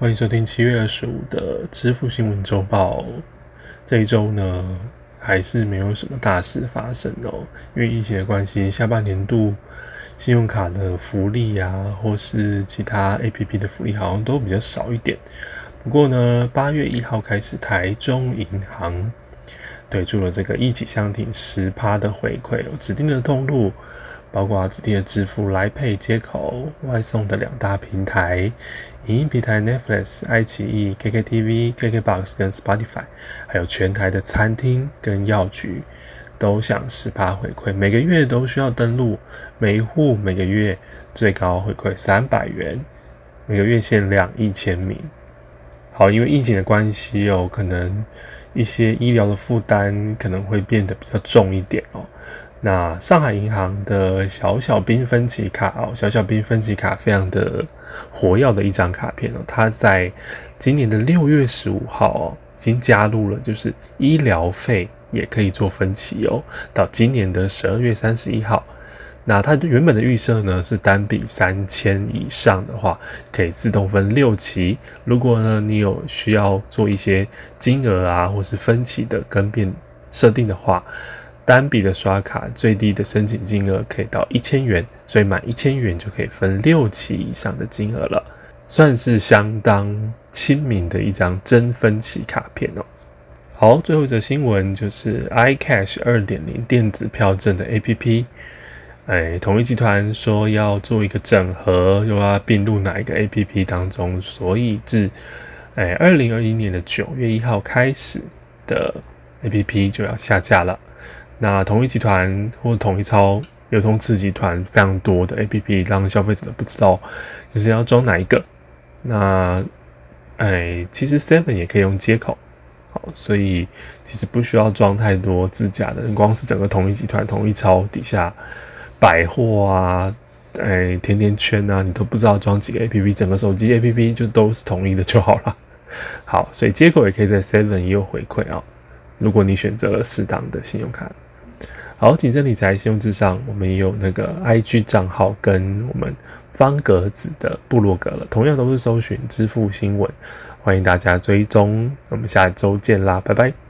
欢迎收听七月二十五的支付新闻周报。这一周呢，还是没有什么大事发生哦，因为疫情的关系，下半年度信用卡的福利啊，或是其他 APP 的福利，好像都比较少一点。不过呢，八月一号开始，台中银行推出了这个一起相挺十趴的回馈，有指定的通路。包括指定的支付、来配接口、外送的两大平台，影音平台 Netflix、爱奇艺、KKTV、KKBox 跟 Spotify，还有全台的餐厅跟药局，都享十趴回馈，每个月都需要登录，每一户每个月最高回馈三百元，每个月限量一千名。好，因为疫情的关系哦，可能一些医疗的负担可能会变得比较重一点哦。那上海银行的小小缤分期卡哦，小小缤分期卡非常的活跃的一张卡片哦，它在今年的六月十五号哦，已经加入了，就是医疗费也可以做分期哦，到今年的十二月三十一号。那它原本的预设呢是单笔三千以上的话，可以自动分六期。如果呢你有需要做一些金额啊，或是分期的更变设定的话。单笔的刷卡最低的申请金额可以到一千元，所以满一千元就可以分六期以上的金额了，算是相当亲民的一张真分期卡片哦。好，最后一则新闻就是 iCash 二点零电子票证的 APP，哎，统一集团说要做一个整合，又要并入哪一个 APP 当中，所以自哎二零二一年的九月一号开始的 APP 就要下架了。那统一集团或统一超流通次集团非常多的 A P P，让消费者都不知道就是要装哪一个。那哎，其实 Seven 也可以用接口，好，所以其实不需要装太多自家的。光是整个统一集团、统一超底下百货啊，哎，甜甜圈啊，你都不知道装几个 A P P，整个手机 A P P 就都是统一的就好了。好，所以接口也可以在 Seven 也有回馈啊。如果你选择了适当的信用卡。好，谨慎理财，信用至上。我们也有那个 IG 账号跟我们方格子的部落格了，同样都是搜寻支付新闻，欢迎大家追踪。我们下周见啦，拜拜。